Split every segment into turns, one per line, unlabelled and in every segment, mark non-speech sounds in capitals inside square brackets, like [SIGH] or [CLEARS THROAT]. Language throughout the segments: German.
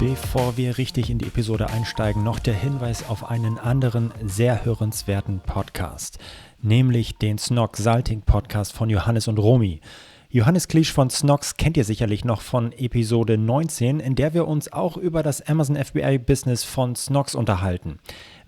Bevor wir richtig in die Episode einsteigen, noch der Hinweis auf einen anderen sehr hörenswerten Podcast, nämlich den Snog Salting Podcast von Johannes und Romy. Johannes Klisch von Snox kennt ihr sicherlich noch von Episode 19, in der wir uns auch über das Amazon FBA Business von Snox unterhalten.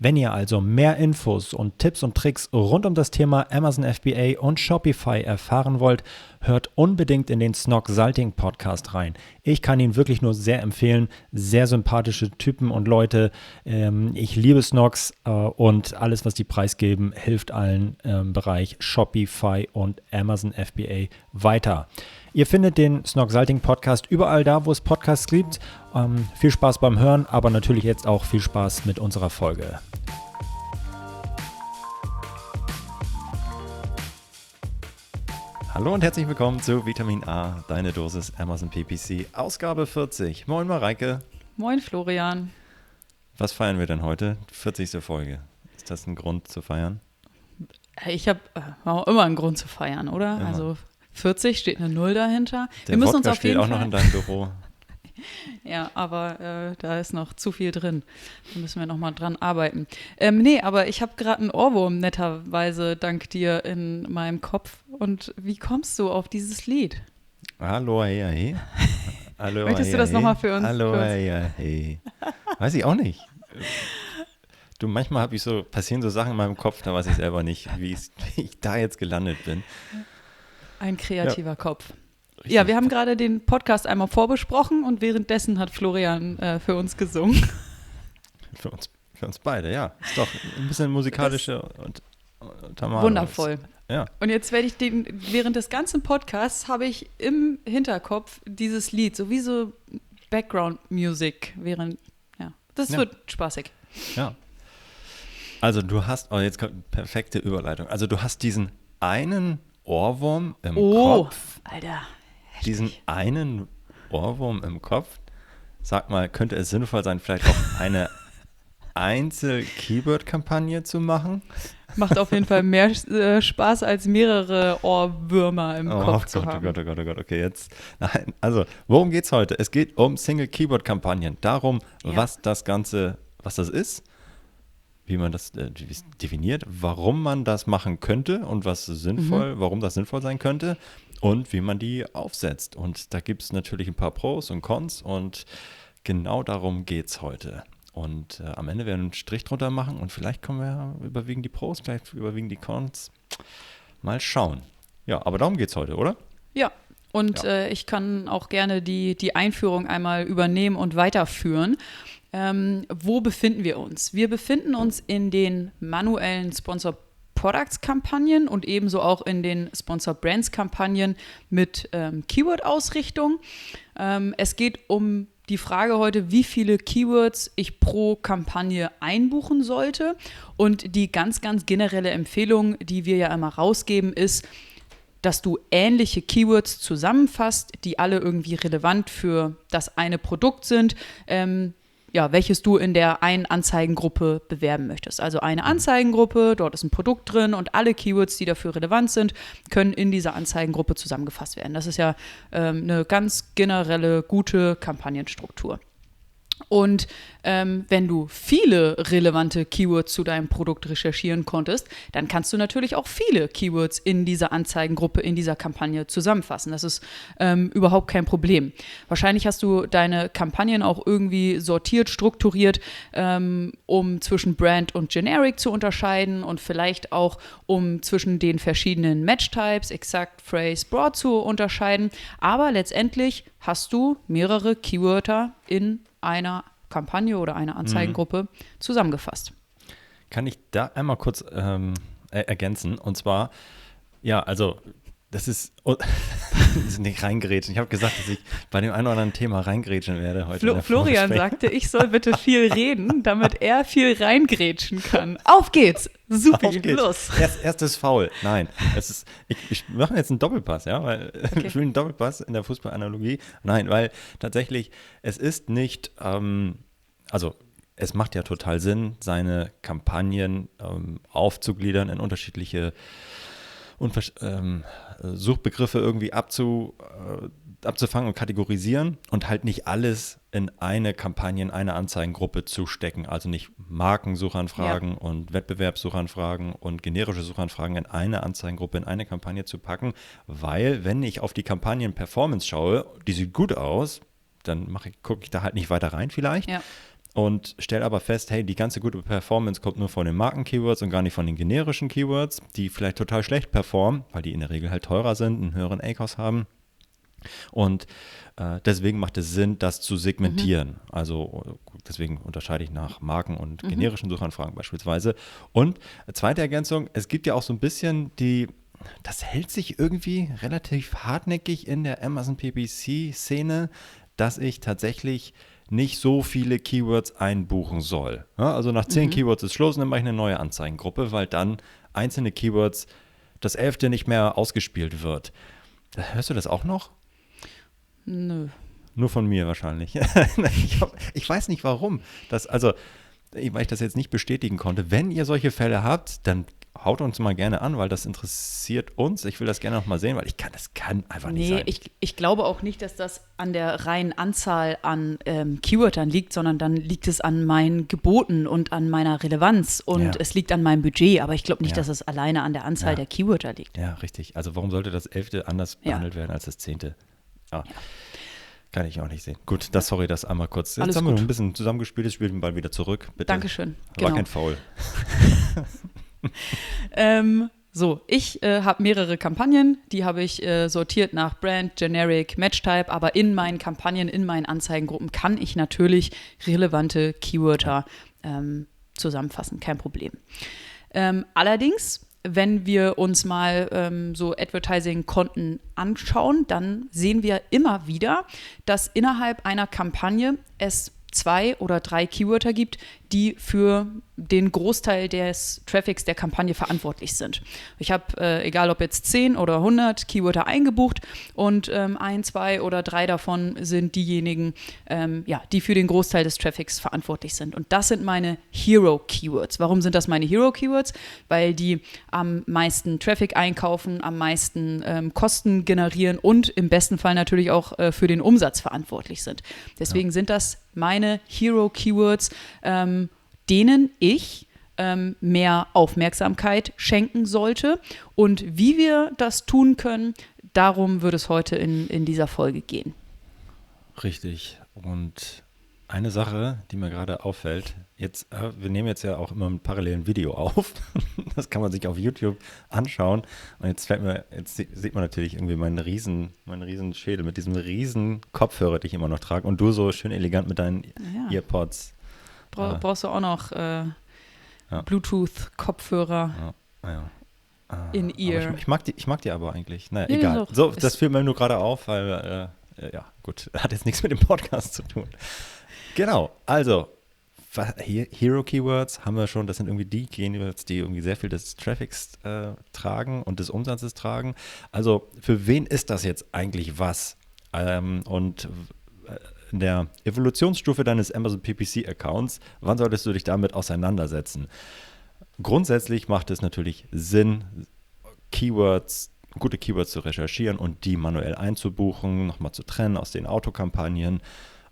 Wenn ihr also mehr Infos und Tipps und Tricks rund um das Thema Amazon FBA und Shopify erfahren wollt, hört unbedingt in den Snog Salting Podcast rein. Ich kann ihn wirklich nur sehr empfehlen. Sehr sympathische Typen und Leute. Ähm, ich liebe Snogs äh, und alles, was die preisgeben, hilft allen im Bereich Shopify und Amazon FBA weiter. Ihr findet den Snog Salting Podcast überall da, wo es Podcasts gibt. Ähm, viel Spaß beim Hören, aber natürlich jetzt auch viel Spaß mit unserer Folge. Hallo und herzlich willkommen zu Vitamin A, deine Dosis Amazon PPC, Ausgabe 40. Moin Mareike.
Moin Florian.
Was feiern wir denn heute? 40. Folge. Ist das ein Grund zu feiern?
Ich habe äh, immer einen Grund zu feiern, oder? Immer. Also 40 steht eine Null dahinter.
Der wir müssen Wodka uns auf jeden steht auch Fall noch in deinem Büro. [LAUGHS]
Ja, aber äh, da ist noch zu viel drin. Da müssen wir noch mal dran arbeiten. Ähm, nee, aber ich habe gerade einen Ohrwurm netterweise dank dir in meinem Kopf. Und wie kommst du auf dieses Lied?
Hallo, hey, hey. [LAUGHS]
Hallo, Möchtest hey, du das hey. nochmal für uns?
Hallo, hey, hey. Weiß ich auch nicht. Du, manchmal habe ich so, passieren so Sachen in meinem Kopf, da weiß ich selber nicht, wie ich da jetzt gelandet bin.
Ein kreativer ja. Kopf. Richtig. Ja, wir haben gerade den Podcast einmal vorbesprochen und währenddessen hat Florian äh, für uns gesungen. [LAUGHS]
Für uns, für uns beide, ja. Ist doch ein bisschen musikalische und,
und Wundervoll. Ja. Und jetzt werde ich den, während des ganzen Podcasts habe ich im Hinterkopf dieses Lied, so wie so Background-Music während, ja. Das ja. wird spaßig.
Ja. Also du hast, oh jetzt kommt eine perfekte Überleitung. Also du hast diesen einen Ohrwurm im oh, Kopf.
Alter,
diesen einen Ohrwurm im Kopf. Sag mal, könnte es sinnvoll sein, vielleicht auch eine [LAUGHS] Einzel-Keyword-Kampagne zu machen?
Macht auf jeden Fall mehr äh, Spaß, als mehrere Ohrwürmer im
oh,
Kopf
Gott,
zu
oh
haben.
Oh Gott, oh Gott, oh Gott, okay, jetzt. Nein, also, worum geht es heute? Es geht um Single-Keyword-Kampagnen. Darum, ja. was das Ganze, was das ist, wie man das äh, definiert, warum man das machen könnte und was sinnvoll, mhm. warum das sinnvoll sein könnte und wie man die aufsetzt. Und da gibt es natürlich ein paar Pros und Cons und genau darum geht es heute. Und äh, am Ende werden wir einen Strich drunter machen und vielleicht kommen wir überwiegend die Pros, vielleicht überwiegend die Cons. Mal schauen. Ja, aber darum geht es heute, oder?
Ja, und ja. Äh, ich kann auch gerne die, die Einführung einmal übernehmen und weiterführen. Ähm, wo befinden wir uns? Wir befinden uns in den manuellen Sponsor Products-Kampagnen und ebenso auch in den Sponsor Brands-Kampagnen mit ähm, Keyword-Ausrichtung. Ähm, es geht um die Frage heute, wie viele Keywords ich pro Kampagne einbuchen sollte. Und die ganz, ganz generelle Empfehlung, die wir ja immer rausgeben, ist, dass du ähnliche Keywords zusammenfasst, die alle irgendwie relevant für das eine Produkt sind. Ähm, ja, welches du in der einen Anzeigengruppe bewerben möchtest. Also eine Anzeigengruppe, dort ist ein Produkt drin und alle Keywords, die dafür relevant sind, können in dieser Anzeigengruppe zusammengefasst werden. Das ist ja ähm, eine ganz generelle, gute Kampagnenstruktur. Und ähm, wenn du viele relevante Keywords zu deinem Produkt recherchieren konntest, dann kannst du natürlich auch viele Keywords in dieser Anzeigengruppe, in dieser Kampagne zusammenfassen. Das ist ähm, überhaupt kein Problem. Wahrscheinlich hast du deine Kampagnen auch irgendwie sortiert, strukturiert, ähm, um zwischen Brand und Generic zu unterscheiden und vielleicht auch um zwischen den verschiedenen Match-Types, Exact, Phrase, Broad zu unterscheiden. Aber letztendlich hast du mehrere Keywörter in einer Kampagne oder einer Anzeigengruppe mhm. zusammengefasst.
Kann ich da einmal kurz ähm, ergänzen? Und zwar, ja, also das ist, oh, [LAUGHS] nicht reingrätschen. Ich habe gesagt, dass ich bei dem einen oder anderen Thema reingrätschen werde heute.
Flo Florian sagte, ich soll bitte [LAUGHS] viel reden, damit er viel reingrätschen kann. Auf geht's! Super, Auf geht's. los!
Erst, erstes Foul. Nein, es ist, ich, ich mache jetzt einen Doppelpass, ja, weil [LAUGHS] okay. ich will einen Doppelpass in der Fußballanalogie. Nein, weil tatsächlich, es ist nicht, ähm, also es macht ja total Sinn, seine Kampagnen ähm, aufzugliedern in unterschiedliche ähm, Suchbegriffe irgendwie abzu, äh, abzufangen und kategorisieren und halt nicht alles in eine Kampagne, in eine Anzeigengruppe zu stecken. Also nicht Markensuchanfragen ja. und Wettbewerbssuchanfragen und generische Suchanfragen in eine Anzeigengruppe, in eine Kampagne zu packen, weil wenn ich auf die Kampagnen-Performance schaue, die sieht gut aus, dann gucke ich da halt nicht weiter rein vielleicht. Ja und stelle aber fest, hey, die ganze gute Performance kommt nur von den Marken-Keywords und gar nicht von den generischen Keywords, die vielleicht total schlecht performen, weil die in der Regel halt teurer sind, einen höheren ACOS haben. Und äh, deswegen macht es Sinn, das zu segmentieren. Mhm. Also deswegen unterscheide ich nach Marken und mhm. generischen Suchanfragen beispielsweise. Und zweite Ergänzung, es gibt ja auch so ein bisschen die, das hält sich irgendwie relativ hartnäckig in der Amazon PPC-Szene, dass ich tatsächlich nicht so viele Keywords einbuchen soll. Ja, also nach zehn mhm. Keywords ist Schluss und dann mache ich eine neue Anzeigengruppe, weil dann einzelne Keywords das elfte nicht mehr ausgespielt wird. Hörst du das auch noch?
Nö.
Nur von mir wahrscheinlich. [LAUGHS] ich, hab, ich, weiß nicht warum. Das, also, weil ich das jetzt nicht bestätigen konnte. Wenn ihr solche Fälle habt, dann haut uns mal gerne an, weil das interessiert uns. Ich will das gerne noch mal sehen, weil ich kann, das kann einfach nicht nee, sein.
Ich, ich glaube auch nicht, dass das an der reinen Anzahl an ähm, Keywörtern liegt, sondern dann liegt es an meinen Geboten und an meiner Relevanz und ja. es liegt an meinem Budget. Aber ich glaube nicht, ja. dass es alleine an der Anzahl ja. der Keywörter liegt.
Ja, richtig. Also warum sollte das elfte anders behandelt werden als das zehnte? Ah. Kann ich auch nicht sehen. Gut, das sorry, das einmal kurz. Jetzt Alles haben gut. wir ein bisschen zusammengespielt, das spielt den Ball wieder zurück. Bitte.
Dankeschön.
War genau. kein Foul. [LAUGHS] [LAUGHS]
ähm, so, ich äh, habe mehrere Kampagnen, die habe ich äh, sortiert nach Brand, Generic, Matchtype, aber in meinen Kampagnen, in meinen Anzeigengruppen kann ich natürlich relevante Keywörter ähm, zusammenfassen, kein Problem. Ähm, allerdings, wenn wir uns mal ähm, so Advertising-Konten anschauen, dann sehen wir immer wieder, dass innerhalb einer Kampagne es zwei oder drei Keywörter gibt, die für den Großteil des Traffics der Kampagne verantwortlich sind. Ich habe, äh, egal ob jetzt 10 oder 100 Keywörter eingebucht und ähm, ein, zwei oder drei davon sind diejenigen, ähm, ja, die für den Großteil des Traffics verantwortlich sind. Und das sind meine Hero-Keywords. Warum sind das meine Hero-Keywords? Weil die am meisten Traffic einkaufen, am meisten ähm, Kosten generieren und im besten Fall natürlich auch äh, für den Umsatz verantwortlich sind. Deswegen ja. sind das meine Hero-Keywords. Ähm, denen ich ähm, mehr Aufmerksamkeit schenken sollte. Und wie wir das tun können, darum wird es heute in, in dieser Folge gehen.
Richtig. Und eine Sache, die mir gerade auffällt, jetzt, äh, wir nehmen jetzt ja auch immer ein parallelen Video auf. [LAUGHS] Das kann man sich auf YouTube anschauen. Und jetzt fällt mir, jetzt sieht man natürlich irgendwie meinen riesen, meinen riesen Schädel mit diesem riesen Kopfhörer, den ich immer noch trage. Und du so schön elegant mit deinen ja. Earpods.
Bra brauchst du auch noch äh, ja. Bluetooth-Kopfhörer
ja.
ah, in Ear.
Ich, ich, mag die, ich mag die aber eigentlich. Naja, nee, egal. So, das fiel mir nur gerade auf, weil, äh, ja, gut, [LAUGHS] hat jetzt nichts mit dem Podcast zu tun. Genau, also, Hero Keywords haben wir schon, das sind irgendwie die Keywords, die irgendwie sehr viel des Traffics äh, tragen und des Umsatzes tragen. Also, für wen ist das jetzt eigentlich was? Ähm, und in der Evolutionsstufe deines Amazon PPC-Accounts, wann solltest du dich damit auseinandersetzen? Grundsätzlich macht es natürlich Sinn, Keywords, gute Keywords zu recherchieren und die manuell einzubuchen, nochmal zu trennen aus den Autokampagnen.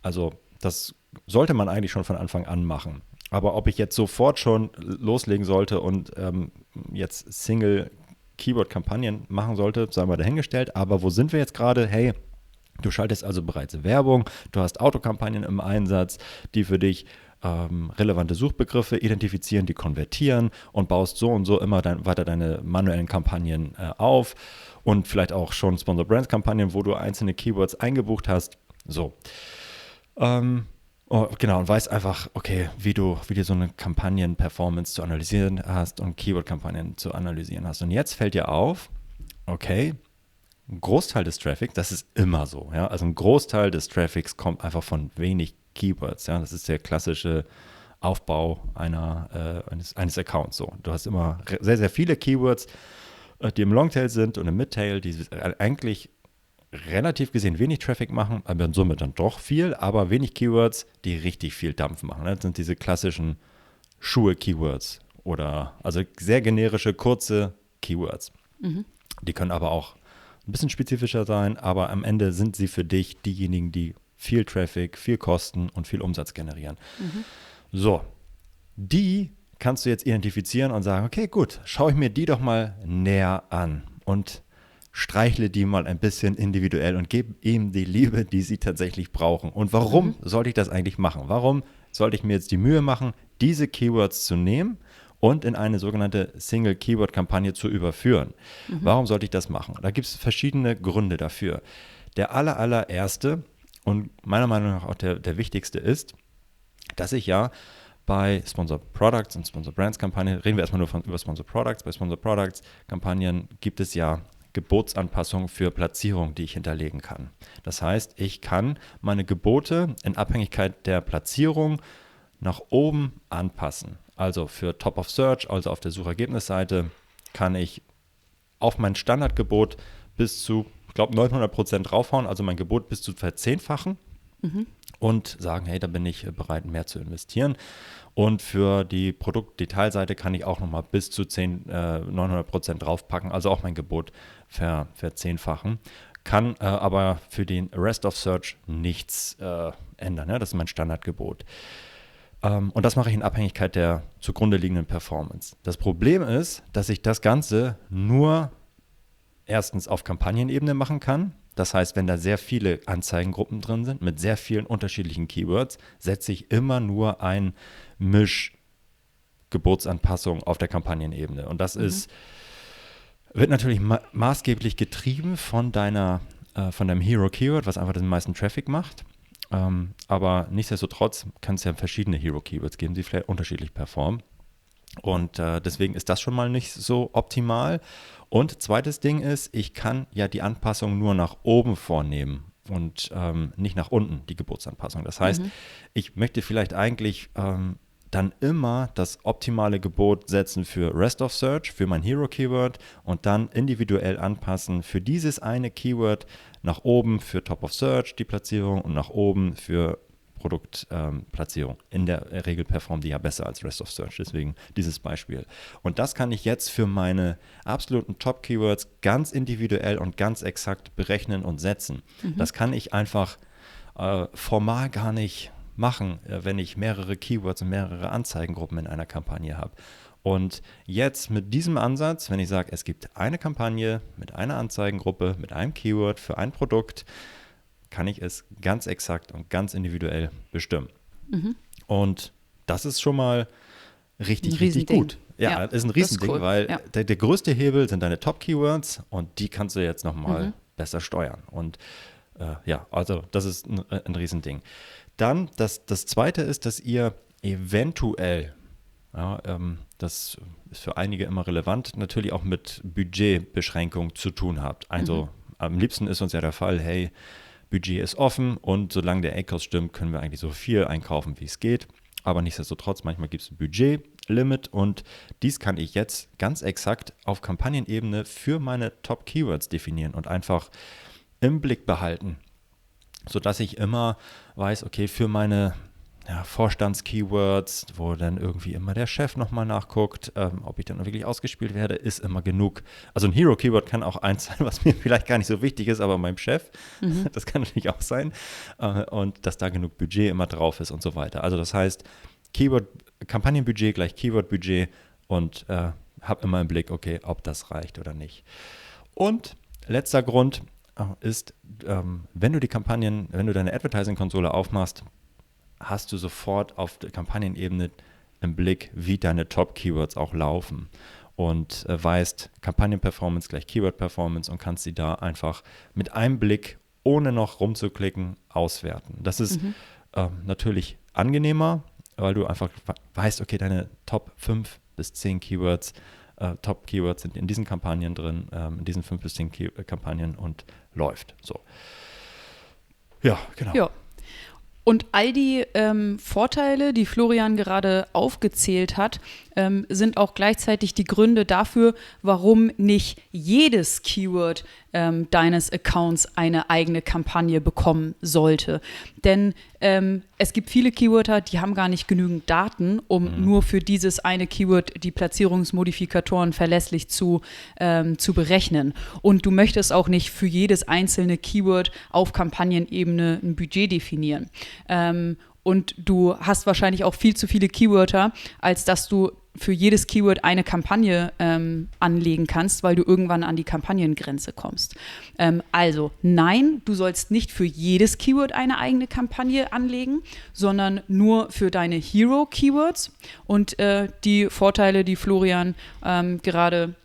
Also das sollte man eigentlich schon von Anfang an machen. Aber ob ich jetzt sofort schon loslegen sollte und ähm, jetzt Single Keyword-Kampagnen machen sollte, sei mal dahingestellt. Aber wo sind wir jetzt gerade? Hey, Du schaltest also bereits Werbung, du hast Autokampagnen im Einsatz, die für dich ähm, relevante Suchbegriffe identifizieren, die konvertieren und baust so und so immer dein, weiter deine manuellen Kampagnen äh, auf und vielleicht auch schon Sponsor Brands Kampagnen, wo du einzelne Keywords eingebucht hast. So. Ähm, oh, genau, und weißt einfach, okay, wie du, wie du so eine Kampagnen-Performance zu analysieren hast und Keyword-Kampagnen zu analysieren hast. Und jetzt fällt dir auf, okay, ein Großteil des Traffics, das ist immer so, ja, also ein Großteil des Traffics kommt einfach von wenig Keywords, ja, das ist der klassische Aufbau einer, äh, eines, eines Accounts so. Du hast immer sehr, sehr viele Keywords, äh, die im Longtail sind und im Midtail, die eigentlich relativ gesehen wenig Traffic machen, aber in Summe dann doch viel, aber wenig Keywords, die richtig viel Dampf machen. Das sind diese klassischen Schuhe-Keywords oder also sehr generische, kurze Keywords. Mhm. Die können aber auch ein bisschen spezifischer sein, aber am Ende sind sie für dich diejenigen, die viel Traffic, viel Kosten und viel Umsatz generieren. Mhm. So, die kannst du jetzt identifizieren und sagen, okay, gut, schaue ich mir die doch mal näher an und streichle die mal ein bisschen individuell und gebe ihm die Liebe, die sie tatsächlich brauchen. Und warum mhm. sollte ich das eigentlich machen? Warum sollte ich mir jetzt die Mühe machen, diese Keywords zu nehmen und in eine sogenannte Single-Keyword-Kampagne zu überführen? Mhm. Warum sollte ich das machen? Da gibt es verschiedene Gründe dafür. Der aller, allererste und meiner Meinung nach auch der, der wichtigste ist, dass ich ja bei Sponsor Products und Sponsor Brands Kampagnen, reden wir erstmal nur von, über Sponsor Products, bei Sponsor Products Kampagnen gibt es ja Gebotsanpassungen für Platzierung, die ich hinterlegen kann. Das heißt, ich kann meine Gebote in Abhängigkeit der Platzierung nach oben anpassen. Also für Top of Search, also auf der Suchergebnisseite, kann ich auf mein Standardgebot bis zu, ich glaube, 900 Prozent draufhauen, also mein Gebot bis zu verzehnfachen. Mhm. Und sagen, hey, da bin ich bereit, mehr zu investieren. Und für die Produktdetailseite kann ich auch nochmal bis zu 10, äh, 900 Prozent draufpacken, also auch mein Gebot ver, verzehnfachen. Kann äh, aber für den Rest of Search nichts äh, ändern. Ja? Das ist mein Standardgebot. Ähm, und das mache ich in Abhängigkeit der zugrunde liegenden Performance. Das Problem ist, dass ich das Ganze nur erstens auf Kampagnenebene machen kann. Das heißt, wenn da sehr viele Anzeigengruppen drin sind mit sehr vielen unterschiedlichen Keywords, setze ich immer nur ein Mischgebotsanpassung auf der Kampagnenebene. Und das mhm. ist, wird natürlich ma maßgeblich getrieben von deiner, äh, von deinem Hero Keyword, was einfach den meisten Traffic macht. Ähm, aber nichtsdestotrotz kann es ja verschiedene Hero Keywords geben, die vielleicht unterschiedlich performen. Und äh, deswegen ist das schon mal nicht so optimal. Und zweites Ding ist, ich kann ja die Anpassung nur nach oben vornehmen und ähm, nicht nach unten, die Geburtsanpassung. Das heißt, mhm. ich möchte vielleicht eigentlich ähm, dann immer das optimale Gebot setzen für Rest of Search, für mein Hero Keyword und dann individuell anpassen für dieses eine Keyword nach oben für Top of Search die Platzierung und nach oben für Produktplatzierung. Ähm, in der Regel performen die ja besser als Rest of Search, deswegen dieses Beispiel. Und das kann ich jetzt für meine absoluten Top-Keywords ganz individuell und ganz exakt berechnen und setzen. Mhm. Das kann ich einfach äh, formal gar nicht machen, äh, wenn ich mehrere Keywords und mehrere Anzeigengruppen in einer Kampagne habe. Und jetzt mit diesem Ansatz, wenn ich sage, es gibt eine Kampagne mit einer Anzeigengruppe, mit einem Keyword für ein Produkt, kann ich es ganz exakt und ganz individuell bestimmen. Mhm. Und das ist schon mal richtig, richtig gut. Ja, ja, ist ein Riesending, ist cool. weil ja. der, der, größte Hebel sind deine Top-Keywords und die kannst du jetzt nochmal mhm. besser steuern. Und äh, ja, also das ist ein, ein Riesending. Dann, das, das zweite ist, dass ihr eventuell, ja, ähm, das ist für einige immer relevant, natürlich auch mit Budgetbeschränkung zu tun habt. Also mhm. am liebsten ist uns ja der Fall, hey, Budget ist offen und solange der ACOS stimmt, können wir eigentlich so viel einkaufen, wie es geht. Aber nichtsdestotrotz, manchmal gibt es ein Budgetlimit und dies kann ich jetzt ganz exakt auf Kampagnenebene für meine Top-Keywords definieren und einfach im Blick behalten sodass ich immer weiß, okay, für meine ja, Vorstandskeywords, wo dann irgendwie immer der Chef nochmal nachguckt, ähm, ob ich dann wirklich ausgespielt werde, ist immer genug. Also ein Hero-Keyword kann auch eins sein, [LAUGHS] was mir vielleicht gar nicht so wichtig ist, aber meinem Chef, mhm. [LAUGHS] das kann natürlich auch sein. Äh, und dass da genug Budget immer drauf ist und so weiter. Also das heißt, Keyword, Kampagnenbudget gleich Keyword-Budget und äh, habe immer im Blick, okay, ob das reicht oder nicht. Und letzter Grund, ist, ähm, wenn du die Kampagnen, wenn du deine Advertising-Konsole aufmachst, hast du sofort auf der Kampagnenebene im Blick, wie deine Top-Keywords auch laufen und äh, weißt Kampagnen-Performance gleich Keyword-Performance und kannst sie da einfach mit einem Blick, ohne noch rumzuklicken, auswerten. Das ist mhm. äh, natürlich angenehmer, weil du einfach weißt, okay, deine Top 5 bis 10 Keywords äh, Top-Keywords sind in diesen Kampagnen drin, ähm, in diesen fünf bis zehn Key Kampagnen und läuft. So.
Ja, genau. Ja. Und all die ähm, Vorteile, die Florian gerade aufgezählt hat, ähm, sind auch gleichzeitig die Gründe dafür, warum nicht jedes Keyword ähm, deines Accounts eine eigene Kampagne bekommen sollte. Denn ähm, es gibt viele Keyworder, die haben gar nicht genügend Daten, um mhm. nur für dieses eine Keyword die Platzierungsmodifikatoren verlässlich zu, ähm, zu berechnen. Und du möchtest auch nicht für jedes einzelne Keyword auf Kampagnenebene ein Budget definieren. Ähm, und du hast wahrscheinlich auch viel zu viele Keywörter, als dass du für jedes Keyword eine Kampagne ähm, anlegen kannst, weil du irgendwann an die Kampagnengrenze kommst. Ähm, also nein, du sollst nicht für jedes Keyword eine eigene Kampagne anlegen, sondern nur für deine Hero-Keywords. Und äh, die Vorteile, die Florian ähm, gerade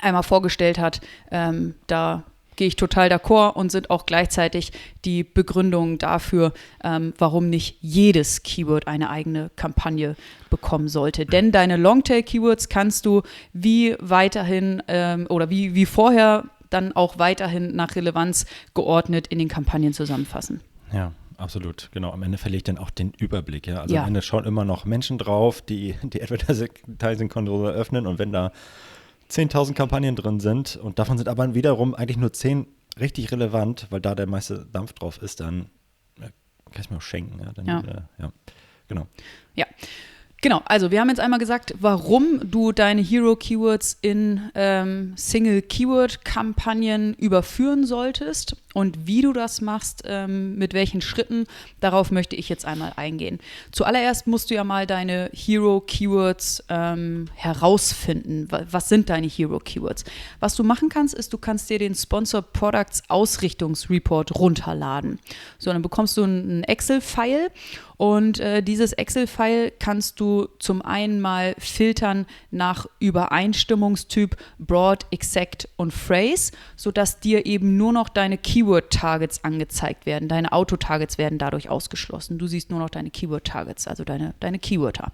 einmal vorgestellt hat, ähm, da gehe ich total d'accord und sind auch gleichzeitig die Begründungen dafür, ähm, warum nicht jedes Keyword eine eigene Kampagne bekommen sollte. Denn deine Longtail-Keywords kannst du wie weiterhin ähm, oder wie, wie vorher dann auch weiterhin nach Relevanz geordnet in den Kampagnen zusammenfassen.
Ja, absolut. Genau. Am Ende verliere ich dann auch den Überblick. Ja? Also ja. am Ende schauen immer noch Menschen drauf, die die Advertising-Konsole öffnen und wenn da 10.000 Kampagnen drin sind und davon sind aber wiederum eigentlich nur 10 richtig relevant, weil da der meiste Dampf drauf ist, dann kann ich mir auch schenken. Ja, dann,
ja. Äh, ja. genau. Ja. Genau, also wir haben jetzt einmal gesagt, warum du deine Hero-Keywords in ähm, Single-Keyword-Kampagnen überführen solltest und wie du das machst, ähm, mit welchen Schritten, darauf möchte ich jetzt einmal eingehen. Zuallererst musst du ja mal deine Hero-Keywords ähm, herausfinden. Was sind deine Hero-Keywords? Was du machen kannst, ist, du kannst dir den Sponsor Products Ausrichtungsreport runterladen. So, dann bekommst du einen Excel-File und äh, dieses Excel-File kannst du zum einen mal filtern nach Übereinstimmungstyp Broad, Exact und Phrase, sodass dir eben nur noch deine Keyword-Targets angezeigt werden. Deine Auto-Targets werden dadurch ausgeschlossen. Du siehst nur noch deine Keyword-Targets, also deine, deine Keywörter.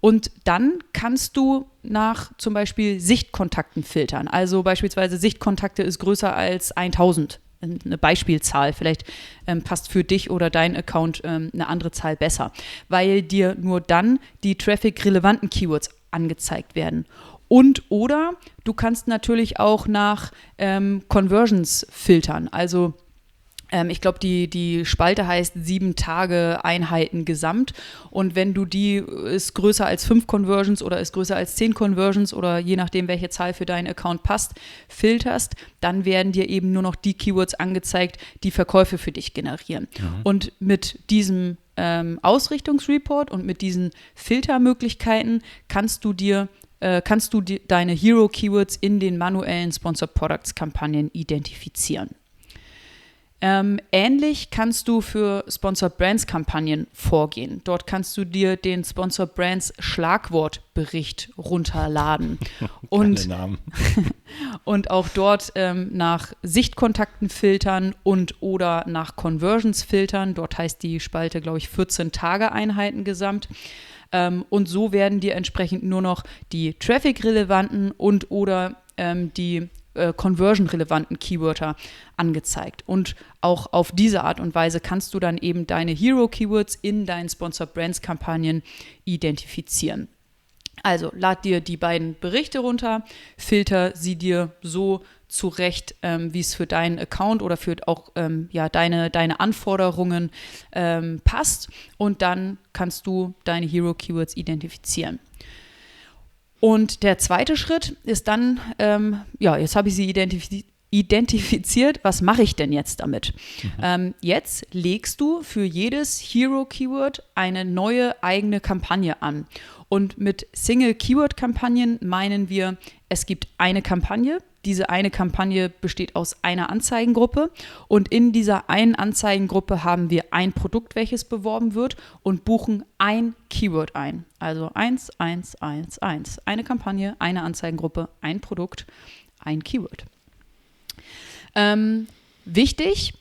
Und dann kannst du nach zum Beispiel Sichtkontakten filtern. Also beispielsweise Sichtkontakte ist größer als 1000 eine Beispielzahl. Vielleicht ähm, passt für dich oder dein Account ähm, eine andere Zahl besser, weil dir nur dann die Traffic-relevanten Keywords angezeigt werden. Und oder du kannst natürlich auch nach ähm, Conversions filtern. Also ähm, ich glaube, die, die Spalte heißt sieben Tage Einheiten gesamt. Und wenn du die ist größer als fünf Conversions oder ist größer als zehn Conversions oder je nachdem, welche Zahl für deinen Account passt, filterst, dann werden dir eben nur noch die Keywords angezeigt, die Verkäufe für dich generieren. Mhm. Und mit diesem ähm, Ausrichtungsreport und mit diesen Filtermöglichkeiten kannst du dir äh, kannst du die, deine Hero Keywords in den manuellen Sponsored Products Kampagnen identifizieren. Ähm, ähnlich kannst du für Sponsored Brands Kampagnen vorgehen. Dort kannst du dir den Sponsored Brands Schlagwortbericht runterladen. [LAUGHS] und, [LAUGHS] und auch dort ähm, nach Sichtkontakten filtern und oder nach Conversions filtern. Dort heißt die Spalte, glaube ich, 14 Tage Einheiten gesamt. Ähm, und so werden dir entsprechend nur noch die Traffic-relevanten und oder ähm, die äh, conversion-relevanten Keywörter angezeigt. Und auch auf diese Art und Weise kannst du dann eben deine Hero-Keywords in deinen Sponsored Brands-Kampagnen identifizieren. Also lad dir die beiden Berichte runter, filter sie dir so zurecht, ähm, wie es für deinen Account oder für auch ähm, ja, deine, deine Anforderungen ähm, passt und dann kannst du deine Hero Keywords identifizieren. Und der zweite Schritt ist dann, ähm, ja, jetzt habe ich sie identifiziert identifiziert, was mache ich denn jetzt damit? Mhm. Ähm, jetzt legst du für jedes Hero-Keyword eine neue eigene Kampagne an. Und mit Single-Keyword-Kampagnen meinen wir, es gibt eine Kampagne, diese eine Kampagne besteht aus einer Anzeigengruppe und in dieser einen Anzeigengruppe haben wir ein Produkt, welches beworben wird und buchen ein Keyword ein. Also 1, 1, 1, 1. Eine Kampagne, eine Anzeigengruppe, ein Produkt, ein Keyword. Ähm, wichtig,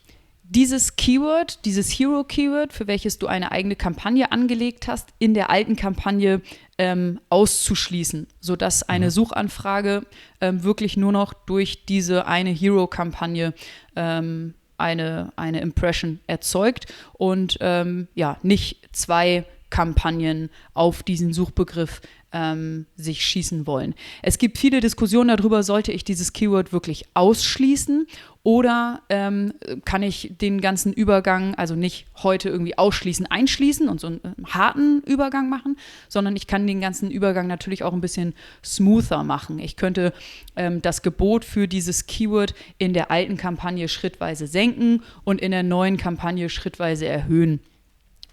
dieses Keyword, dieses Hero-Keyword, für welches du eine eigene Kampagne angelegt hast, in der alten Kampagne ähm, auszuschließen, sodass eine mhm. Suchanfrage ähm, wirklich nur noch durch diese eine Hero-Kampagne ähm, eine, eine Impression erzeugt und ähm, ja, nicht zwei Kampagnen auf diesen Suchbegriff ähm, sich schießen wollen. Es gibt viele Diskussionen darüber, sollte ich dieses Keyword wirklich ausschließen oder ähm, kann ich den ganzen Übergang, also nicht heute irgendwie ausschließen, einschließen und so einen äh, harten Übergang machen, sondern ich kann den ganzen Übergang natürlich auch ein bisschen smoother machen. Ich könnte ähm, das Gebot für dieses Keyword in der alten Kampagne schrittweise senken und in der neuen Kampagne schrittweise erhöhen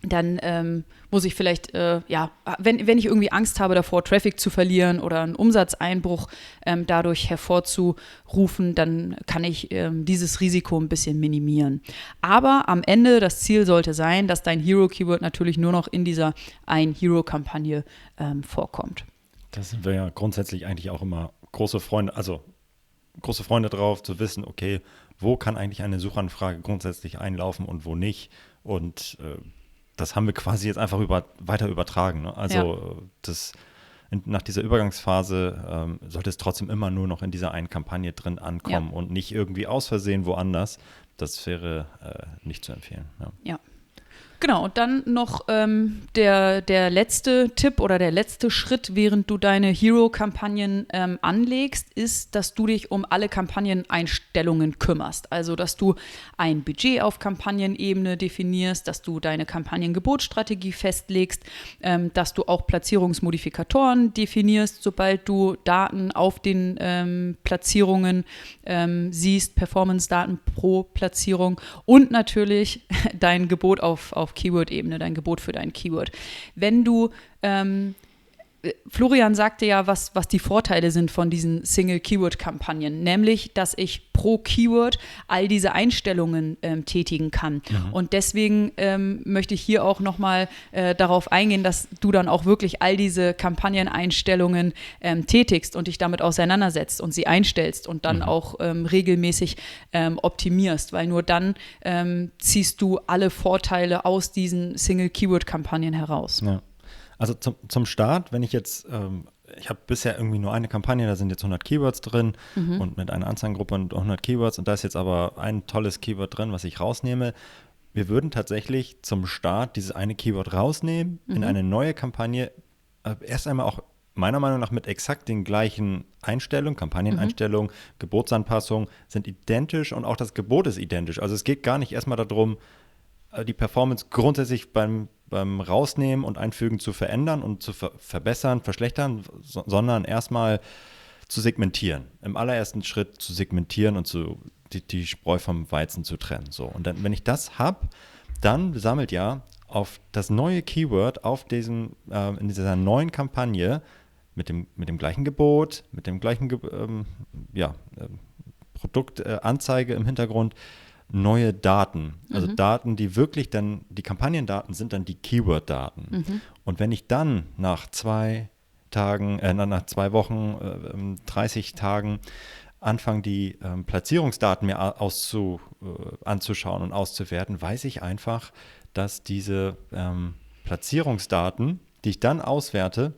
dann ähm, muss ich vielleicht, äh, ja, wenn, wenn ich irgendwie Angst habe davor, Traffic zu verlieren oder einen Umsatzeinbruch ähm, dadurch hervorzurufen, dann kann ich ähm, dieses Risiko ein bisschen minimieren. Aber am Ende, das Ziel sollte sein, dass dein Hero-Keyword natürlich nur noch in dieser Ein-Hero-Kampagne ähm, vorkommt.
Da sind wir ja grundsätzlich eigentlich auch immer große Freunde, also große Freunde drauf, zu wissen, okay, wo kann eigentlich eine Suchanfrage grundsätzlich einlaufen und wo nicht. Und äh, das haben wir quasi jetzt einfach über, weiter übertragen. Ne? Also ja. das in, nach dieser Übergangsphase ähm, sollte es trotzdem immer nur noch in dieser einen Kampagne drin ankommen ja. und nicht irgendwie aus Versehen woanders. Das wäre äh, nicht zu empfehlen.
ja. ja. Genau, und dann noch ähm, der, der letzte Tipp oder der letzte Schritt, während du deine Hero-Kampagnen ähm, anlegst, ist, dass du dich um alle Kampagneneinstellungen kümmerst. Also, dass du ein Budget auf Kampagnenebene definierst, dass du deine Kampagnengebotsstrategie festlegst, ähm, dass du auch Platzierungsmodifikatoren definierst, sobald du Daten auf den ähm, Platzierungen ähm, siehst, Performance-Daten pro Platzierung und natürlich [LAUGHS] dein Gebot auf, auf auf Keyword-Ebene, dein Gebot für dein Keyword. Wenn du ähm, Florian sagte ja, was, was die Vorteile sind von diesen Single-Keyword-Kampagnen, nämlich, dass ich pro Keyword all diese Einstellungen ähm, tätigen kann. Mhm. Und deswegen ähm, möchte ich hier auch nochmal äh, darauf eingehen, dass du dann auch wirklich all diese Kampagneneinstellungen ähm, tätigst und dich damit auseinandersetzt und sie einstellst und dann mhm. auch ähm, regelmäßig ähm, optimierst, weil nur dann ähm, ziehst du alle Vorteile aus diesen Single-Keyword-Kampagnen heraus.
Ja. Also zum, zum Start, wenn ich jetzt, ähm, ich habe bisher irgendwie nur eine Kampagne, da sind jetzt 100 Keywords drin mhm. und mit einer Anzeigengruppe und 100 Keywords und da ist jetzt aber ein tolles Keyword drin, was ich rausnehme. Wir würden tatsächlich zum Start dieses eine Keyword rausnehmen, mhm. in eine neue Kampagne, äh, erst einmal auch meiner Meinung nach mit exakt den gleichen Einstellungen, Kampagneneinstellungen, mhm. Gebotsanpassungen sind identisch und auch das Gebot ist identisch. Also es geht gar nicht erstmal darum, die Performance grundsätzlich beim beim Rausnehmen und Einfügen zu verändern und zu ver verbessern, verschlechtern, so, sondern erstmal zu segmentieren. Im allerersten Schritt zu segmentieren und zu, die, die Spreu vom Weizen zu trennen. So. Und dann, wenn ich das habe, dann sammelt ja auf das neue Keyword auf diesem, äh, in dieser neuen Kampagne mit dem, mit dem gleichen Gebot, mit dem gleichen ähm, ja, äh, Produktanzeige im Hintergrund, neue Daten. Also mhm. Daten, die wirklich dann, die Kampagnendaten sind dann die Keyword-Daten. Mhm. Und wenn ich dann nach zwei Tagen, äh, nach zwei Wochen, äh, 30 Tagen anfange, die ähm, Platzierungsdaten mir auszu, äh, anzuschauen und auszuwerten, weiß ich einfach, dass diese ähm, Platzierungsdaten, die ich dann auswerte,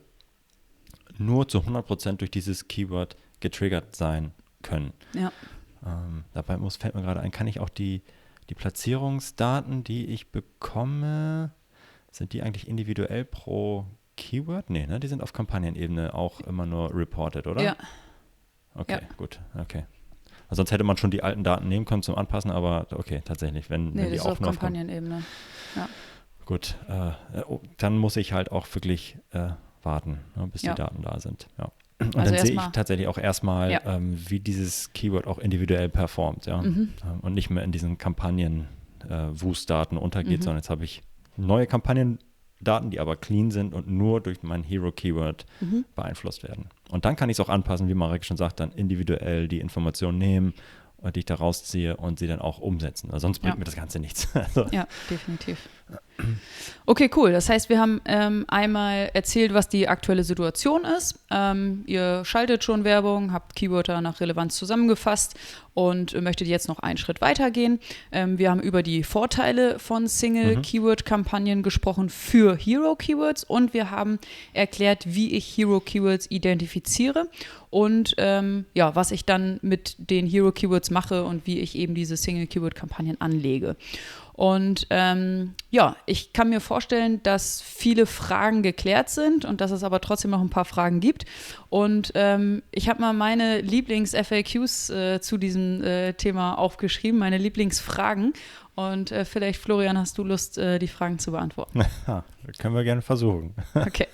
nur zu 100% durch dieses Keyword getriggert sein können. Ja. Ähm, dabei muss, fällt mir gerade ein, kann ich auch die, die Platzierungsdaten, die ich bekomme, sind die eigentlich individuell pro Keyword? Nee, ne? Die sind auf Kampagnenebene auch immer nur reported, oder?
Ja.
Okay, ja. gut, okay. Also sonst hätte man schon die alten Daten nehmen können zum Anpassen, aber okay, tatsächlich, wenn,
nee,
wenn die
ist auf Kampagnenebene. Ja.
Gut, äh, oh, dann muss ich halt auch wirklich äh, warten, ne, bis ja. die Daten da sind. Ja. Und also dann sehe ich tatsächlich auch erstmal, ja. ähm, wie dieses Keyword auch individuell performt, ja. Mhm. Ähm, und nicht mehr in diesen Kampagnen-Wust-Daten äh, untergeht, mhm. sondern jetzt habe ich neue Kampagnendaten, die aber clean sind und nur durch mein Hero-Keyword mhm. beeinflusst werden. Und dann kann ich es auch anpassen, wie Marek schon sagt, dann individuell die Informationen nehmen, äh, die ich da rausziehe und sie dann auch umsetzen. Weil sonst bringt ja. mir das Ganze nichts. [LAUGHS]
Also, ja, definitiv. Okay, cool. Das heißt, wir haben ähm, einmal erzählt, was die aktuelle Situation ist. Ähm, ihr schaltet schon Werbung, habt Keywörter nach Relevanz zusammengefasst und möchtet jetzt noch einen Schritt weiter gehen. Ähm, wir haben über die Vorteile von Single-Keyword-Kampagnen gesprochen für Hero-Keywords und wir haben erklärt, wie ich Hero-Keywords identifiziere und ähm, ja, was ich dann mit den Hero-Keywords mache und wie ich eben diese Single-Keyword-Kampagnen anlege. Und ähm, ja, ich kann mir vorstellen, dass viele Fragen geklärt sind und dass es aber trotzdem noch ein paar Fragen gibt. Und ähm, ich habe mal meine Lieblings-FAQs äh, zu diesem äh, Thema aufgeschrieben, meine Lieblingsfragen. Und äh, vielleicht, Florian, hast du Lust, äh, die Fragen zu beantworten? [LAUGHS]
Ja, können wir gerne versuchen. [LAUGHS]
Okay.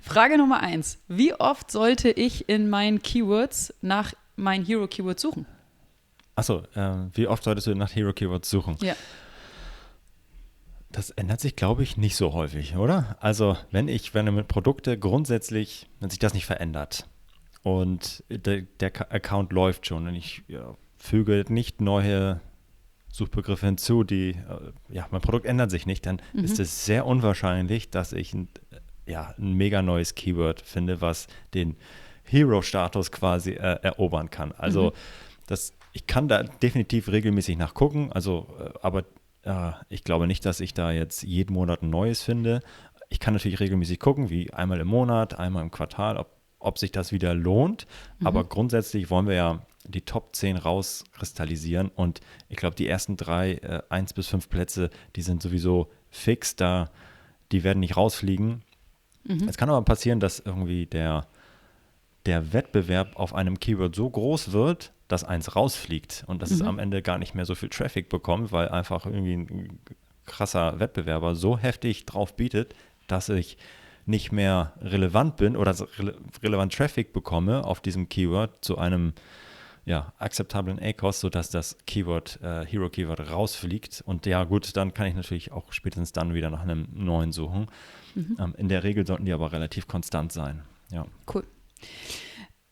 Frage Nummer eins. Wie oft sollte ich in meinen Keywords nach meinen Hero-Keywords suchen?
Achso, äh, wie oft solltest du nach Hero-Keywords suchen?
Ja.
Das ändert sich, glaube ich, nicht so häufig, oder? Also, wenn ich, wenn mit Produkte grundsätzlich, wenn sich das nicht verändert und der, der Account läuft schon und ich ja, füge nicht neue Suchbegriffe hinzu, die, äh, ja, mein Produkt ändert sich nicht, dann mhm. ist es sehr unwahrscheinlich, dass ich ein, ja, ein mega neues Keyword finde, was den Hero-Status quasi äh, erobern kann. Also, mhm. das, ich kann da definitiv regelmäßig nachgucken, also, äh, aber äh, ich glaube nicht, dass ich da jetzt jeden Monat ein neues finde. Ich kann natürlich regelmäßig gucken, wie einmal im Monat, einmal im Quartal, ob, ob sich das wieder lohnt. Mhm. Aber grundsätzlich wollen wir ja die Top 10 rauskristallisieren und ich glaube, die ersten drei, äh, 1 bis 5 Plätze, die sind sowieso fix da, die werden nicht rausfliegen. Mhm. Es kann aber passieren, dass irgendwie der, der Wettbewerb auf einem Keyword so groß wird, dass eins rausfliegt und dass mhm. es am Ende gar nicht mehr so viel Traffic bekommt, weil einfach irgendwie ein krasser Wettbewerber so heftig drauf bietet, dass ich nicht mehr relevant bin oder rele relevant Traffic bekomme auf diesem Keyword zu einem ja, akzeptablen ACOS, sodass das Keyword, äh, Hero Keyword rausfliegt. Und ja, gut, dann kann ich natürlich auch spätestens dann wieder nach einem neuen suchen. Mhm. Ähm, in der Regel sollten die aber relativ konstant sein. Ja.
Cool.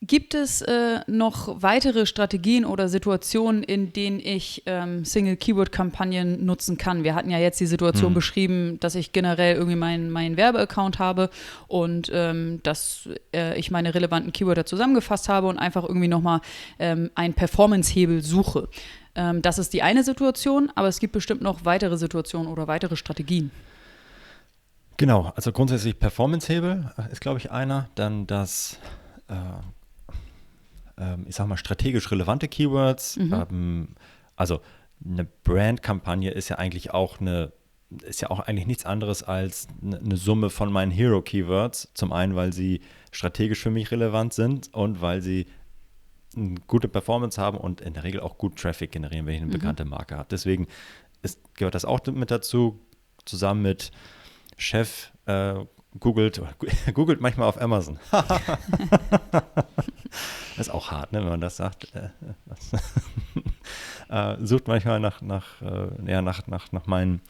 Gibt es äh, noch weitere Strategien oder Situationen, in denen ich ähm, Single-Keyword-Kampagnen nutzen kann? Wir hatten ja jetzt die Situation mhm. beschrieben, dass ich generell irgendwie meinen mein Werbeaccount habe und ähm, dass äh, ich meine relevanten Keywörter zusammengefasst habe und einfach irgendwie nochmal ähm, einen Performance-Hebel suche. Ähm, das ist die eine Situation, aber es gibt bestimmt noch weitere Situationen oder weitere Strategien.
Genau, also grundsätzlich Performance-Hebel ist, glaube ich, einer. Dann das äh, ähm, ich sag mal, strategisch relevante Keywords. Mhm. Ähm, also eine Brand-Kampagne ist ja eigentlich auch eine ist ja auch eigentlich nichts anderes als eine Summe von meinen Hero-Keywords. Zum einen, weil sie strategisch für mich relevant sind und weil sie eine gute Performance haben und in der Regel auch gut Traffic generieren, wenn ich eine mhm. bekannte Marke habe. Deswegen ist, gehört das auch mit dazu, zusammen mit Chef äh, googelt, [LAUGHS] googelt manchmal auf Amazon. [LAUGHS] Das ist auch hart, ne, wenn man das sagt. Äh, [LAUGHS] äh, sucht manchmal nach, nach, äh, ja, nach, nach, nach, meinen,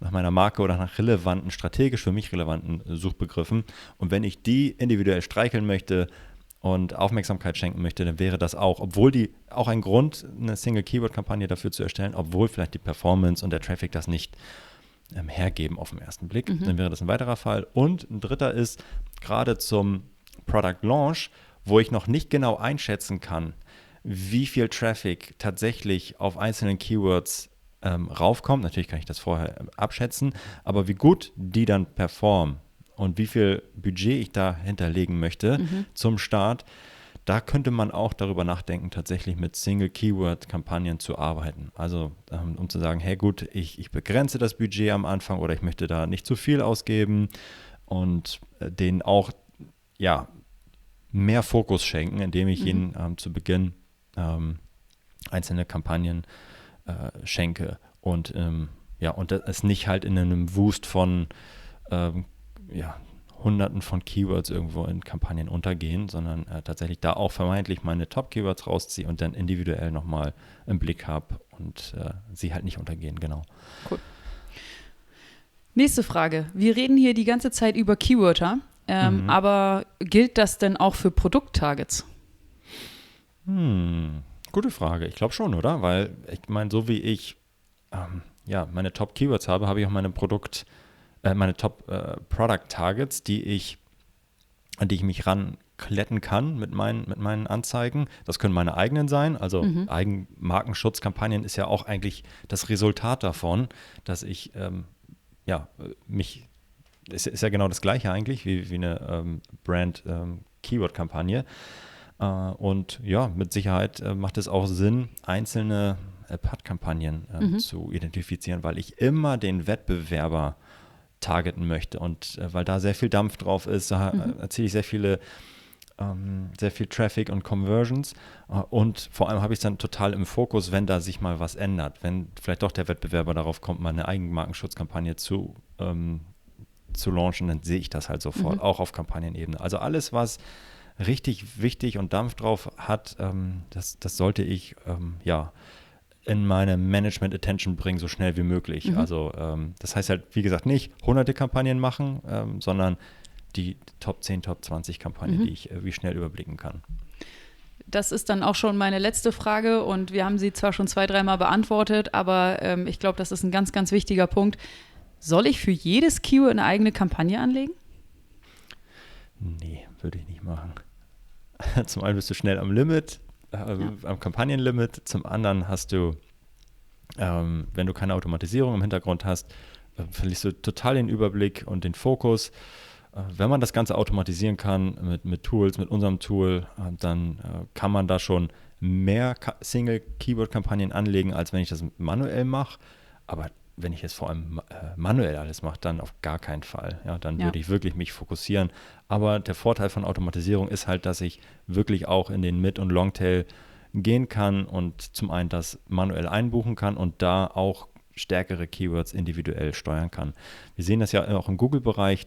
nach meiner Marke oder nach relevanten, strategisch für mich relevanten Suchbegriffen. Und wenn ich die individuell streicheln möchte, und Aufmerksamkeit schenken möchte, dann wäre das auch, obwohl die auch ein Grund, eine Single-Keyword-Kampagne dafür zu erstellen, obwohl vielleicht die Performance und der Traffic das nicht ähm, hergeben auf den ersten Blick, mhm. dann wäre das ein weiterer Fall. Und ein dritter ist, gerade zum Product Launch wo ich noch nicht genau einschätzen kann, wie viel Traffic tatsächlich auf einzelnen Keywords ähm, raufkommt. Natürlich kann ich das vorher ähm, abschätzen, aber wie gut die dann performen und wie viel Budget ich da hinterlegen möchte mhm. zum Start, da könnte man auch darüber nachdenken, tatsächlich mit Single-Keyword-Kampagnen zu arbeiten. Also ähm, um zu sagen, hey gut, ich, ich begrenze das Budget am Anfang oder ich möchte da nicht zu viel ausgeben und äh, den auch ja, mehr Fokus schenken, indem ich mhm. ihnen ähm, zu Beginn ähm, einzelne Kampagnen äh, schenke und ähm, ja, und es nicht halt in einem Wust von ähm, ja, Hunderten von Keywords irgendwo in Kampagnen untergehen, sondern äh, tatsächlich da auch vermeintlich meine Top-Keywords rausziehe und dann individuell nochmal im Blick habe und äh, sie halt nicht untergehen, genau. Cool.
Nächste Frage. Wir reden hier die ganze Zeit über Keywörter. Ähm, mhm. Aber gilt das denn auch für Produkttargets?
Hm, gute Frage. Ich glaube schon, oder? Weil ich meine, so wie ich ähm, ja, meine Top-Keywords habe, habe ich auch meine Produkt, äh, meine Top-Product-Targets, äh, die ich, an die ich mich rankletten kann mit meinen, mit meinen Anzeigen. Das können meine eigenen sein. Also mhm. Eigenmarkenschutzkampagnen ist ja auch eigentlich das Resultat davon, dass ich ähm, ja, mich, ist, ist ja genau das gleiche eigentlich wie, wie eine ähm, Brand-Keyword-Kampagne. Ähm, äh, und ja, mit Sicherheit äh, macht es auch Sinn, einzelne Pad-Kampagnen äh, mhm. zu identifizieren, weil ich immer den Wettbewerber targeten möchte und äh, weil da sehr viel Dampf drauf ist, da mhm. erziele ich sehr viele ähm, sehr viel Traffic und Conversions äh, und vor allem habe ich es dann total im Fokus, wenn da sich mal was ändert, wenn vielleicht doch der Wettbewerber darauf kommt, mal eine Eigenmarkenschutzkampagne zu ähm, zu launchen, dann sehe ich das halt sofort, mhm. auch auf Kampagnenebene. Also alles, was richtig wichtig und Dampf drauf hat, ähm, das, das sollte ich ähm, ja in meine Management Attention bringen, so schnell wie möglich. Mhm. Also ähm, das heißt halt, wie gesagt, nicht hunderte Kampagnen machen, ähm, sondern die Top 10, Top 20 Kampagnen, mhm. die ich äh, wie schnell überblicken kann.
Das ist dann auch schon meine letzte Frage und wir haben sie zwar schon zwei, dreimal beantwortet, aber ähm, ich glaube, das ist ein ganz, ganz wichtiger Punkt. Soll ich für jedes Keyword eine eigene Kampagne anlegen?
Nee, würde ich nicht machen. [LAUGHS] Zum einen bist du schnell am Limit, äh, ja. am Kampagnenlimit. Zum anderen hast du, ähm, wenn du keine Automatisierung im Hintergrund hast, äh, verlierst du total den Überblick und den Fokus. Äh, wenn man das Ganze automatisieren kann mit, mit Tools, mit unserem Tool, äh, dann äh, kann man da schon mehr Single-Keyword-Kampagnen anlegen, als wenn ich das manuell mache. Aber wenn ich es vor allem äh, manuell alles mache, dann auf gar keinen Fall. Ja, dann ja. würde ich wirklich mich fokussieren. Aber der Vorteil von Automatisierung ist halt, dass ich wirklich auch in den Mid- und Longtail gehen kann und zum einen das manuell einbuchen kann und da auch stärkere Keywords individuell steuern kann. Wir sehen das ja auch im Google-Bereich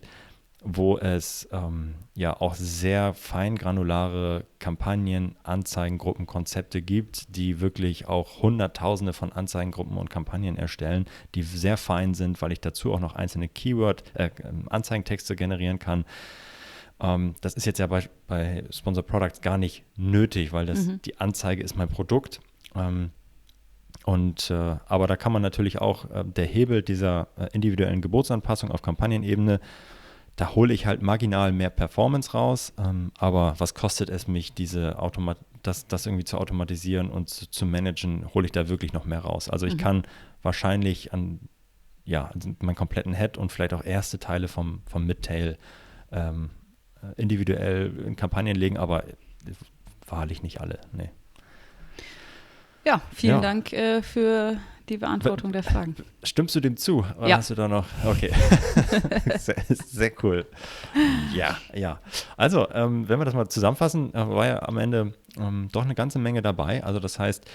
wo es ähm, ja auch sehr feingranulare Kampagnen, Anzeigengruppen, Konzepte gibt, die wirklich auch Hunderttausende von Anzeigengruppen und Kampagnen erstellen, die sehr fein sind, weil ich dazu auch noch einzelne Keyword, äh, Anzeigentexte generieren kann. Ähm, das ist jetzt ja bei, bei Sponsor Products gar nicht nötig, weil das, mhm. die Anzeige ist mein Produkt. Ähm, und äh, aber da kann man natürlich auch äh, der Hebel dieser äh, individuellen Geburtsanpassung auf Kampagnenebene da hole ich halt marginal mehr Performance raus, ähm, aber was kostet es mich, diese Automat das, das irgendwie zu automatisieren und zu, zu managen, hole ich da wirklich noch mehr raus. Also ich mhm. kann wahrscheinlich an ja, meinen kompletten Head und vielleicht auch erste Teile vom, vom Midtail ähm, individuell in Kampagnen legen, aber wahrlich nicht alle. Nee.
Ja, vielen ja. Dank äh, für die Beantwortung der Fragen.
Stimmst du dem zu? Oder ja. hast du da noch? Okay. [LAUGHS] sehr, sehr, cool. Ja, ja. Also, ähm, wenn wir das mal zusammenfassen, äh, war ja am Ende ähm, doch eine ganze Menge dabei. Also, das heißt,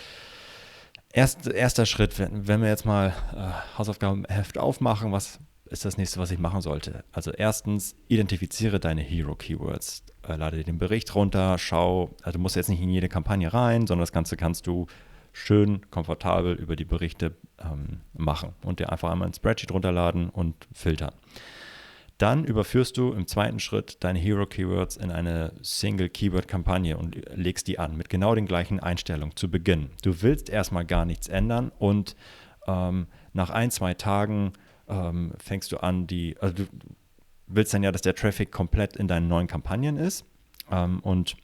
erst, erster Schritt, wenn, wenn wir jetzt mal äh, Hausaufgabenheft aufmachen, was ist das nächste, was ich machen sollte? Also, erstens, identifiziere deine Hero-Keywords. Äh, lade dir den Bericht runter, schau, also du musst jetzt nicht in jede Kampagne rein, sondern das Ganze kannst du schön komfortabel über die Berichte ähm, machen und dir einfach einmal ein Spreadsheet runterladen und filtern. Dann überführst du im zweiten Schritt deine Hero Keywords in eine Single Keyword Kampagne und legst die an mit genau den gleichen Einstellungen zu Beginn. Du willst erstmal gar nichts ändern und ähm, nach ein, zwei Tagen ähm, fängst du an, die, also du willst dann ja, dass der Traffic komplett in deinen neuen Kampagnen ist ähm, und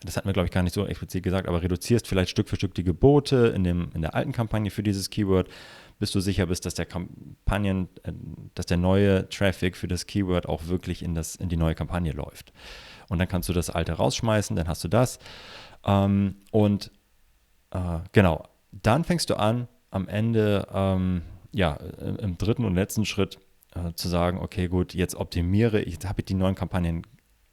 das hatten wir, glaube ich, gar nicht so explizit gesagt, aber reduzierst vielleicht Stück für Stück die Gebote in, dem, in der alten Kampagne für dieses Keyword, bis du sicher bist, dass der Kampagnen, äh, dass der neue Traffic für das Keyword auch wirklich in, das, in die neue Kampagne läuft. Und dann kannst du das alte rausschmeißen, dann hast du das. Ähm, und äh, genau, dann fängst du an, am Ende, ähm, ja, im dritten und letzten Schritt äh, zu sagen, okay, gut, jetzt optimiere ich, jetzt habe ich die neuen Kampagnen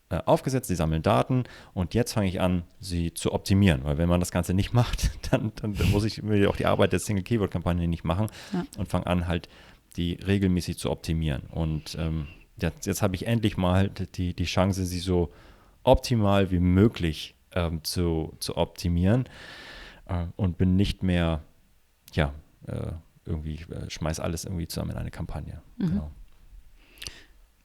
äh, aufgesetzt, sie sammeln Daten und jetzt fange ich an, sie zu optimieren. Weil wenn man das Ganze nicht [LAUGHS] macht, dann, dann muss ich mir auch die Arbeit der Single-Keyword-Kampagne nicht machen ja. und fange an, halt die regelmäßig zu optimieren. Und ähm, jetzt, jetzt habe ich endlich mal die, die Chance, sie so optimal wie möglich ähm, zu, zu optimieren äh, und bin nicht mehr, ja, äh, irgendwie, äh, schmeiß alles irgendwie zusammen in eine Kampagne. Mhm. Genau.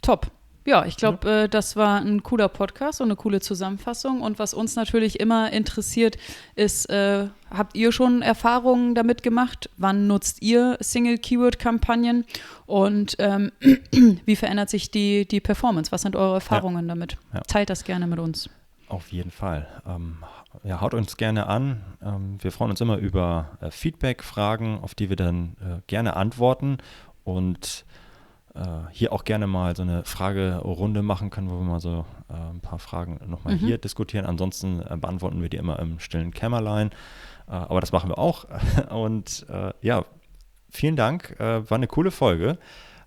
Top Ja, ich glaube, ja. äh, das war ein cooler Podcast und eine coole Zusammenfassung. Und was uns natürlich immer interessiert, ist, äh, habt ihr schon Erfahrungen damit gemacht? Wann nutzt ihr Single-Keyword-Kampagnen? Und ähm, [CLEARS THROAT] wie verändert sich die, die Performance? Was sind eure Erfahrungen ja. damit? Ja. Teilt das gerne mit uns.
Auf jeden Fall. Ähm, ja, haut uns gerne an. Ähm, wir freuen uns immer über äh, Feedback, Fragen, auf die wir dann äh, gerne antworten. Und äh, hier auch gerne mal so eine Fragerunde machen können, wo wir mal so äh, ein paar Fragen nochmal mhm. hier diskutieren. Ansonsten äh, beantworten wir die immer im stillen Kämmerlein. Äh, aber das machen wir auch. [LAUGHS] Und äh, ja, vielen Dank. war eine coole Folge.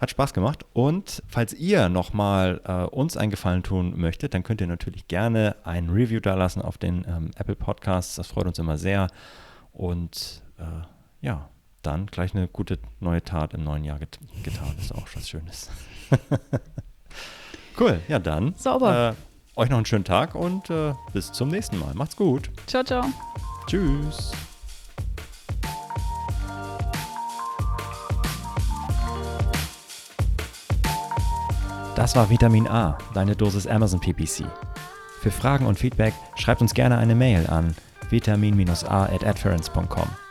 Hat Spaß gemacht. Und falls ihr nochmal äh, uns einen Gefallen tun möchtet, dann könnt ihr natürlich gerne ein Review da lassen auf den ähm, Apple Podcasts. Das freut uns immer sehr. Und äh, ja, dann gleich eine gute neue Tat im neuen Jahr get getan. Ist auch was Schönes. [LAUGHS] cool, ja dann.
Sauber.
Äh, euch noch einen schönen Tag und äh, bis zum nächsten Mal. Macht's gut.
Ciao, ciao.
Tschüss. Das war Vitamin A, deine Dosis Amazon PPC. Für Fragen und Feedback schreibt uns gerne eine Mail an vitamin-a at